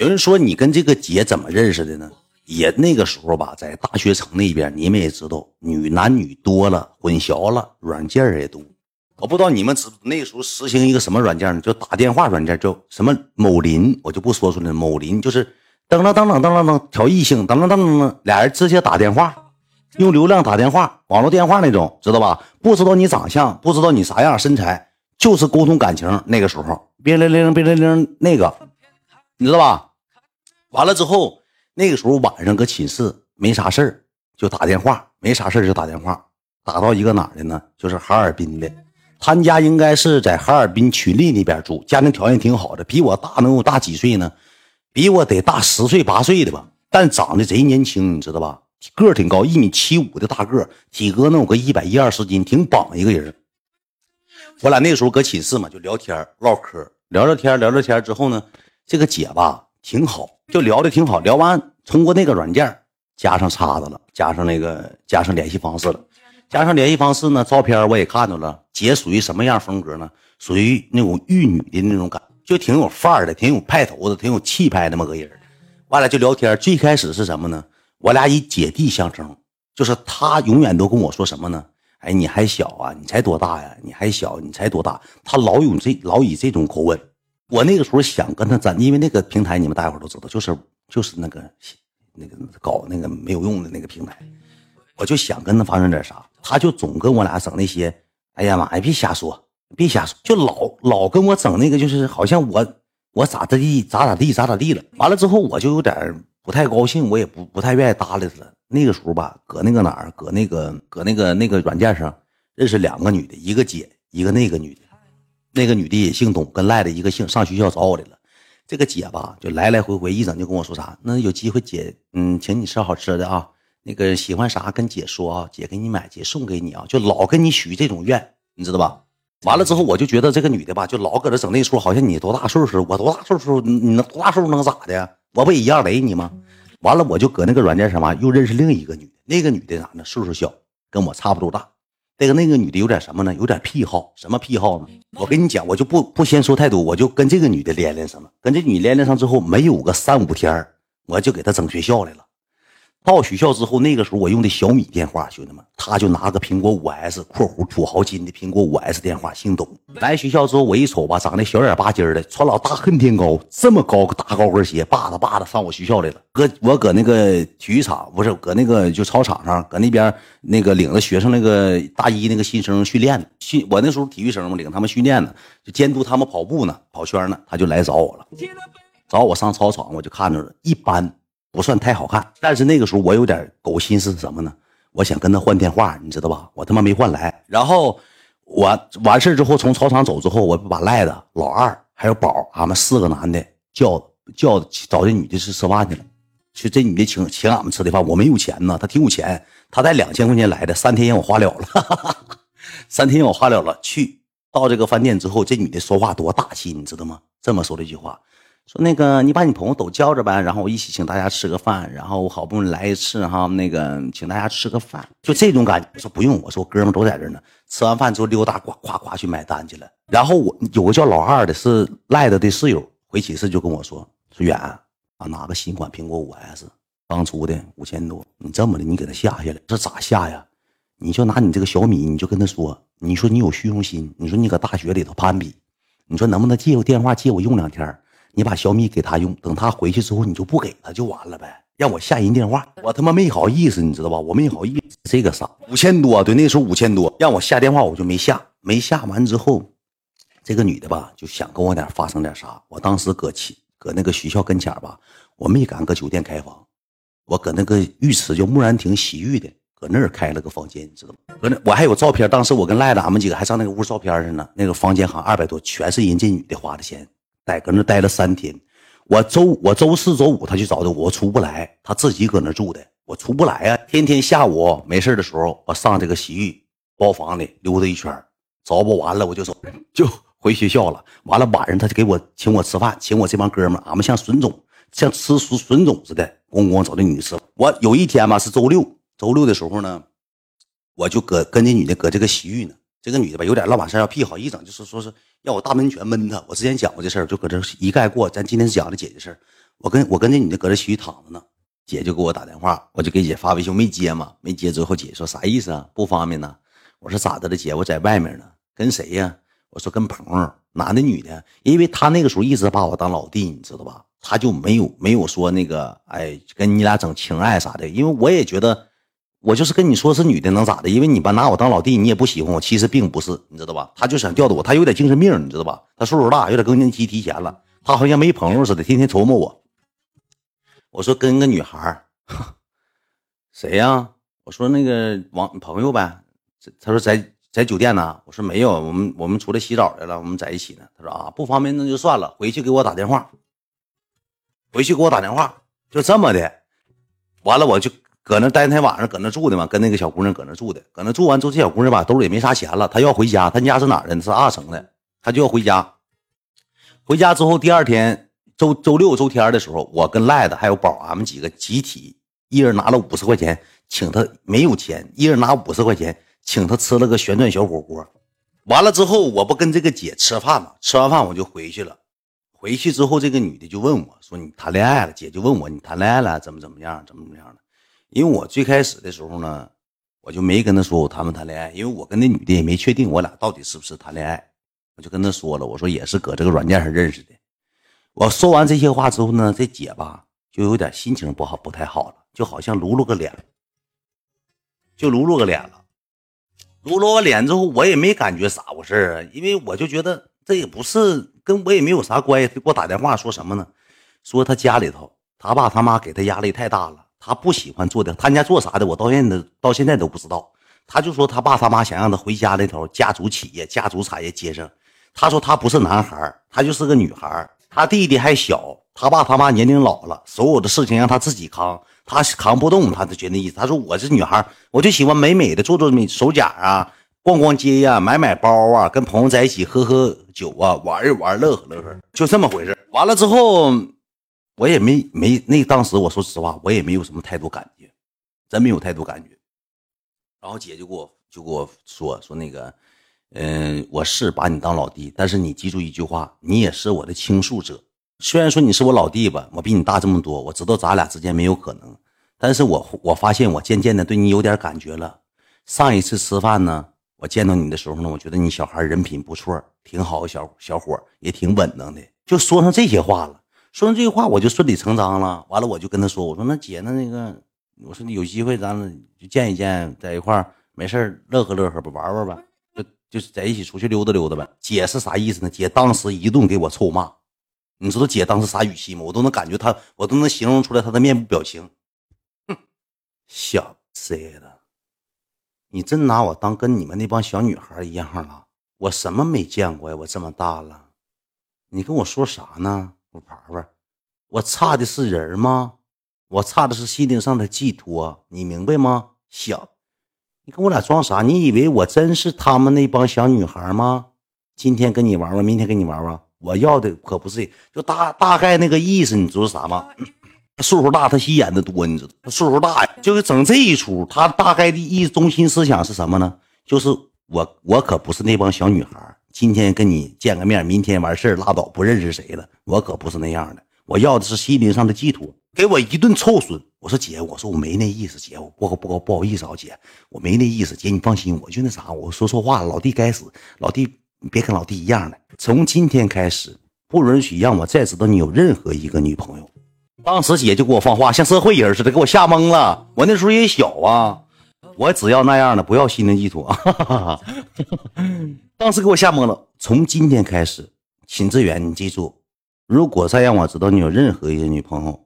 有人说你跟这个姐怎么认识的呢？也那个时候吧，在大学城那边，你们也知道，女男女多了，混淆了，软件也多。我不知道你们知那时候实行一个什么软件呢？就打电话软件，叫什么某林，我就不说出来。某林就是噔噔噔噔噔噔噔调异性，噔噔噔噔噔，俩人直接打电话，用流量打电话，网络电话那种，知道吧？不知道你长相，不知道你啥样身材，就是沟通感情。那个时候，别铃铃，别铃铃，那个，你知道吧？完了之后，那个时候晚上搁寝室没啥事儿，就打电话，没啥事儿就打电话，打到一个哪的呢？就是哈尔滨的。他家应该是在哈尔滨群力那边住，家庭条件挺好的，比我大能有大几岁呢？比我得大十岁八岁的吧，但长得贼年轻，你知道吧？个儿挺高，一米七五的大个，体格能有个一百一二十斤，挺棒一个人。我俩那时候搁寝室嘛，就聊天唠嗑，聊聊天聊聊天之后呢，这个姐吧挺好，就聊的挺好。聊完通过那个软件加上叉子了，加上那个加上联系方式了。加上联系方式呢，照片我也看到了。姐属于什么样风格呢？属于那种玉女的那种感，就挺有范儿的，挺有派头的，挺有气派那么个人。完了就聊天，最开始是什么呢？我俩以姐弟相称，就是他永远都跟我说什么呢？哎，你还小啊，你才多大呀？你还小，你才多大？他老有这老以这种口吻。我那个时候想跟他咱，因为那个平台你们大伙都知道，就是就是那个那个搞那个没有用的那个平台。我就想跟他发生点啥，他就总跟我俩整那些，哎呀妈呀，别瞎说，别瞎说，就老老跟我整那个，就是好像我我咋咋地咋咋地咋咋地了。完了之后我就有点不太高兴，我也不不太愿意搭理他了。那个时候吧，搁那个哪儿，搁那个搁那个那个软件上认识两个女的，一个姐，一个那个女的，那个女的也姓董，跟赖的一个姓，上学校找我来了。这个姐吧，就来来回回一整就跟我说啥，那有机会姐，嗯，请你吃好吃的啊。那个喜欢啥跟姐说啊，姐给你买，姐送给你啊，就老跟你许这种愿，你知道吧？完了之后，我就觉得这个女的吧，就老搁这整那出，好像你多大岁数，我多大岁数，你能多大岁数能咋的？我不也一样雷你吗？完了，我就搁那个软件上嘛，又认识另一个女的，那个女的咋呢？岁数小，跟我差不多大。这个那个女的有点什么呢？有点癖好，什么癖好呢？我跟你讲，我就不不先说太多，我就跟这个女的连连上了。跟这女连连上之后，没有个三五天我就给她整学校来了。到学校之后，那个时候我用的小米电话，兄弟们，他就拿个苹果五 S（ 括弧土豪金的苹果五 S 电话），姓董。来学校之后，我一瞅吧，长得小眼巴尖的，穿老大恨天高，这么高个大高跟鞋，叭嗒叭嗒上我学校来了。搁我搁那个体育场，不是搁那个就操场上，搁那边那个领着学生那个大一那个新生训练训我那时候体育生嘛，领他们训练呢，就监督他们跑步呢，跑圈呢，他就来找我了。找我上操场，我就看着了，一般。不算太好看，但是那个时候我有点狗心思什么呢？我想跟他换电话，你知道吧？我他妈没换来。然后我完事之后从操场走之后，我把赖子、老二还有宝，俺们四个男的叫叫找这女的去吃饭去了。去这女的请请俺们吃的饭，我没有钱呢，她挺有钱，她带两千块钱来的，三天让我花了了，三天让我花了了。去到这个饭店之后，这女的说话多大气，你知道吗？这么说了一句话。说那个，你把你朋友都叫着呗，然后我一起请大家吃个饭，然后我好不容易来一次哈，那个请大家吃个饭，就这种感觉。说不用，我说哥们都在这呢。吃完饭之后溜达，呱呱呱去买单去了。然后我有个叫老二的，是赖子的室友，回寝室就跟我说说远啊，拿个新款苹果五 S，刚出的五千多，你这么的，你给他下下来，这咋下呀？你就拿你这个小米，你就跟他说，你说你有虚荣心，你说你搁大学里头攀比，你说能不能借我电话借我用两天？你把小米给他用，等他回去之后，你就不给他就完了呗。让我下人电话，我他妈没好意思，你知道吧？我没好意思。这个啥？五千多，对，那时候五千多，让我下电话，我就没下。没下完之后，这个女的吧，就想跟我点发生点啥。我当时搁起搁那个学校跟前吧，我没敢搁酒店开房，我搁那个浴池叫木兰亭洗浴的，搁那儿开了个房间，你知道吗？搁那我还有照片，当时我跟赖子俺们几个还上那个屋照片去呢。那个房间好像二百多，全是人这女的花的钱。在搁那待了三天，我周我周四周五他去找的我，出不来，他自己搁那住的，我出不来啊。天天下午没事的时候，我上这个洗浴包房里溜达一圈，找不完了我就走，就回学校了。完了晚上他就给我请我吃饭，请我这帮哥们，俺们像笋种，像吃笋笋种似的，咣咣找那女的吃。我有一天吧是周六，周六的时候呢，我就搁跟那女的搁这个洗浴呢。这个女的吧，有点乱把事要屁好一整，就是说是要我大门拳闷他。我之前讲过这事儿，就搁这一概过。咱今天讲的姐姐事儿，我跟我跟这女的搁这洗浴躺着呢，姐就给我打电话，我就给姐发微信没接嘛，没接之后姐说啥意思啊？不方便呢？我说咋的了姐？我在外面呢，跟谁呀？我说跟朋友，男的女的？因为他那个时候一直把我当老弟，你知道吧？他就没有没有说那个哎跟你俩整情爱啥的，因为我也觉得我就是跟你说是女的能咋的？因为你把拿我当老弟，你也不喜欢我，其实并不是，你知道吧？他就想吊着我，他有点精神病，你知道吧？他岁数大，有点更年期提前了，他好像没朋友似的，天天琢磨我。我说跟个女孩谁呀？我说那个王朋友呗。他说在在酒店呢。我说没有，我们我们出来洗澡来了，我们在一起呢。他说啊，不方便那就算了，回去给我打电话。回去给我打电话，就这么的。完了，我就搁那待天晚上，搁那住的嘛，跟那个小姑娘搁那住的。搁那住完之后，这小姑娘吧兜里没啥钱了，她要回家。她家是哪的？是二城的，她就要回家。回家之后，第二天周周六周天的时候，我跟赖子还有宝，俺们几个集体一人拿了五十块钱，请他没有钱，一人拿五十块钱。请他吃了个旋转小火锅，完了之后，我不跟这个姐吃饭嘛？吃完饭我就回去了。回去之后，这个女的就问我说：“你谈恋爱了？”姐就问我：“你谈恋爱了？怎么怎么样？怎么怎么样的？”因为我最开始的时候呢，我就没跟她说我谈没谈恋爱，因为我跟那女的也没确定我俩到底是不是谈恋爱。我就跟她说了，我说也是搁这个软件上认识的。我说完这些话之后呢，这姐吧就有点心情不好，不太好了，就好像撸了个脸，就撸了个脸了。撸了我脸之后，我也没感觉咋回事啊，因为我就觉得这也不是跟我也没有啥关系。他给我打电话说什么呢？说他家里头他爸他妈给他压力太大了，他不喜欢做的，他家做啥的，我到现在到现在都不知道。他就说他爸他妈想让他回家那头家族企业、家族产业接上。他说他不是男孩，他就是个女孩，他弟弟还小，他爸他妈年龄老了，所有的事情让他自己扛。他扛不动，他就觉得意思。他说：“我是女孩，我就喜欢美美的做做美手甲啊，逛逛街呀，买买包啊，跟朋友在一起喝喝酒啊，玩一玩，乐呵乐呵，就这么回事。”完了之后，我也没没那当时我说实话，我也没有什么太多感觉，真没有太多感觉。然后姐就给我就给我说说那个，嗯，我是把你当老弟，但是你记住一句话，你也是我的倾诉者。虽然说你是我老弟吧，我比你大这么多，我知道咱俩之间没有可能，但是我我发现我渐渐的对你有点感觉了。上一次吃饭呢，我见到你的时候呢，我觉得你小孩人品不错，挺好，小小伙也挺稳当的，就说上这些话了。说完这句话，我就顺理成章了。完了，我就跟他说，我说那姐，那那个，我说有机会咱就见一见，在一块没事乐呵乐呵吧，玩玩吧，就就是在一起出去溜达溜达呗。姐是啥意思呢？姐当时一顿给我臭骂。你知道姐当时啥语气吗？我都能感觉她，我都能形容出来她的面部表情。哼，小子的，你真拿我当跟你们那帮小女孩一样了？我什么没见过呀？我这么大了，你跟我说啥呢？我玩玩，我差的是人吗？我差的是心灵上的寄托，你明白吗？小，你跟我俩装啥？你以为我真是他们那帮小女孩吗？今天跟你玩玩，明天跟你玩玩。我要的可不是，就大大概那个意思，你知道啥吗？岁数大，他心眼子多，你知道？他岁数大呀，就是整这一出。他大概的意中心思想是什么呢？就是我，我可不是那帮小女孩。今天跟你见个面，明天完事拉倒，不认识谁了。我可不是那样的。我要的是心灵上的寄托。给我一顿臭损。我说姐，我说我没那意思，姐，我不不不好意思啊，姐，我没那意思。姐，你放心，我就那啥，我说错话了，老弟该死，老弟。你别跟老弟一样的。从今天开始，不允许让我再知道你有任何一个女朋友。当时姐就给我放话，像社会人似的，给我吓懵了。我那时候也小啊，我只要那样的，不要心灵寄托。当时给我吓懵了。从今天开始，秦志远，你记住，如果再让我知道你有任何一个女朋友，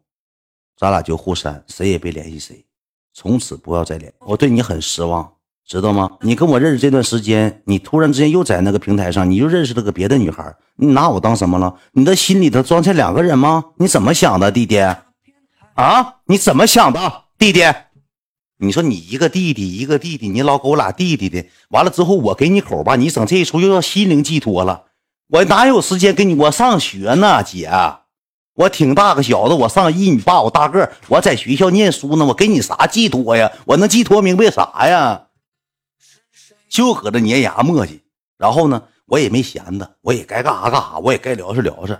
咱俩就互删，谁也别联系谁，从此不要再联。我对你很失望。知道吗？你跟我认识这段时间，你突然之间又在那个平台上，你又认识了个别的女孩，你拿我当什么了？你的心里头装下两个人吗？你怎么想的，弟弟？啊？你怎么想的，弟弟？你说你一个弟弟一个弟弟，你老给我俩弟弟的，完了之后我给你口吧，你整这一出又要心灵寄托了，我哪有时间给你？我上学呢，姐，我挺大个小子，我上一米八，我大个，我在学校念书呢，我给你啥寄托呀？我能寄托明白啥呀？就搁这粘牙磨叽，然后呢，我也没闲着，我也该干啥干啥，我也该聊是聊是。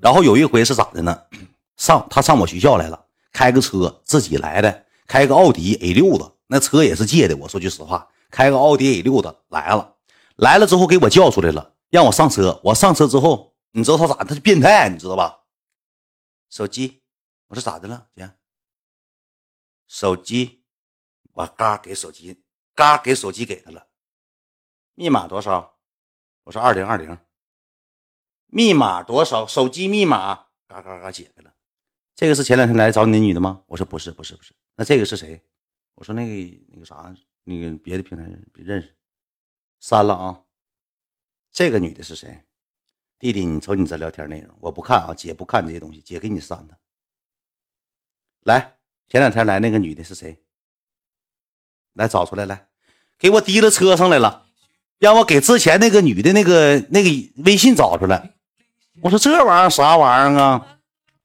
然后有一回是咋的呢？上他上我学校来了，开个车自己来的，开个奥迪 A 六的，那车也是借的。我说句实话，开个奥迪 A 六的来了，来了之后给我叫出来了，让我上车。我上车之后，你知道他咋？他是变态，你知道吧？手机，我说咋的了，姐？手机，我嘎给手机，嘎给手机给他了。密码多少？我说二零二零。密码多少？手机密码，嘎嘎嘎解开了。这个是前两天来找你那女的吗？我说不是，不是，不是。那这个是谁？我说那个那个啥，那个别的平台认识，删了啊。这个女的是谁？弟弟，你瞅你这聊天内容，我不看啊，姐不看这些东西，姐给你删的。来，前两天来那个女的是谁？来找出来，来，给我提到车上来了，让我给之前那个女的那个那个微信找出来。我说这玩意儿啥玩意儿啊？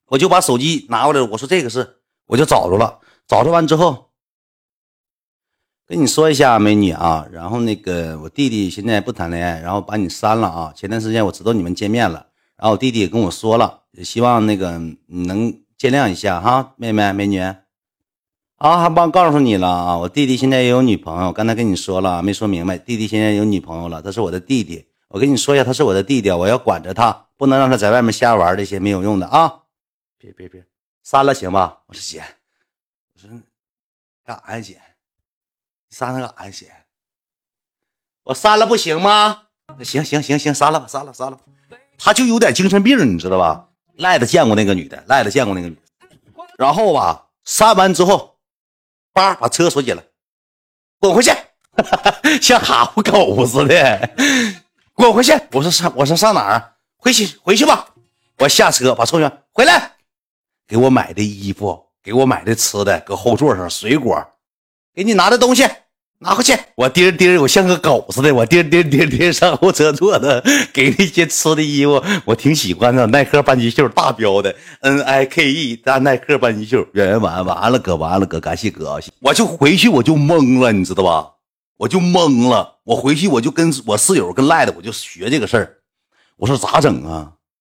我就把手机拿过来，我说这个是，我就找着了。找着完之后，跟你说一下，美女啊，然后那个我弟弟现在不谈恋爱，然后把你删了啊。前段时间我知道你们见面了，然后我弟弟也跟我说了，也希望那个你能见谅一下哈，妹妹美女。啊，还忘告诉你了啊，我弟弟现在也有女朋友，刚才跟你说了没说明白，弟弟现在有女朋友了，他是我的弟弟。我跟你说一下，他是我的弟弟，我要管着他，不能让他在外面瞎玩这些没有用的啊！别别别，删了行吧？我说姐，我说干啥呀姐？删了干啥呀姐？我删了不行吗？行行行行，删了吧，删了删了。他就有点精神病，你知道吧？赖子见过那个女的，赖子见过那个女的，然后吧，删完之后，叭把车锁起来，滚回去，像哈呼狗似的。滚回去！我说上，我说上哪儿？回去，回去吧。我下车，把车员回来，给我买的衣服，给我买的吃的，搁后座上水果，给你拿的东西拿回去。我颠颠，我像个狗似的，我颠颠颠颠上后车坐的，给那些吃的衣服，我挺喜欢的，耐克半截袖大标的，N I K E 大耐克半截袖，圆完完了哥，完了哥，感谢哥，我就回去我就懵了，你知道吧？我就懵了，我回去我就跟我室友跟赖的，我就学这个事儿。我说咋整啊？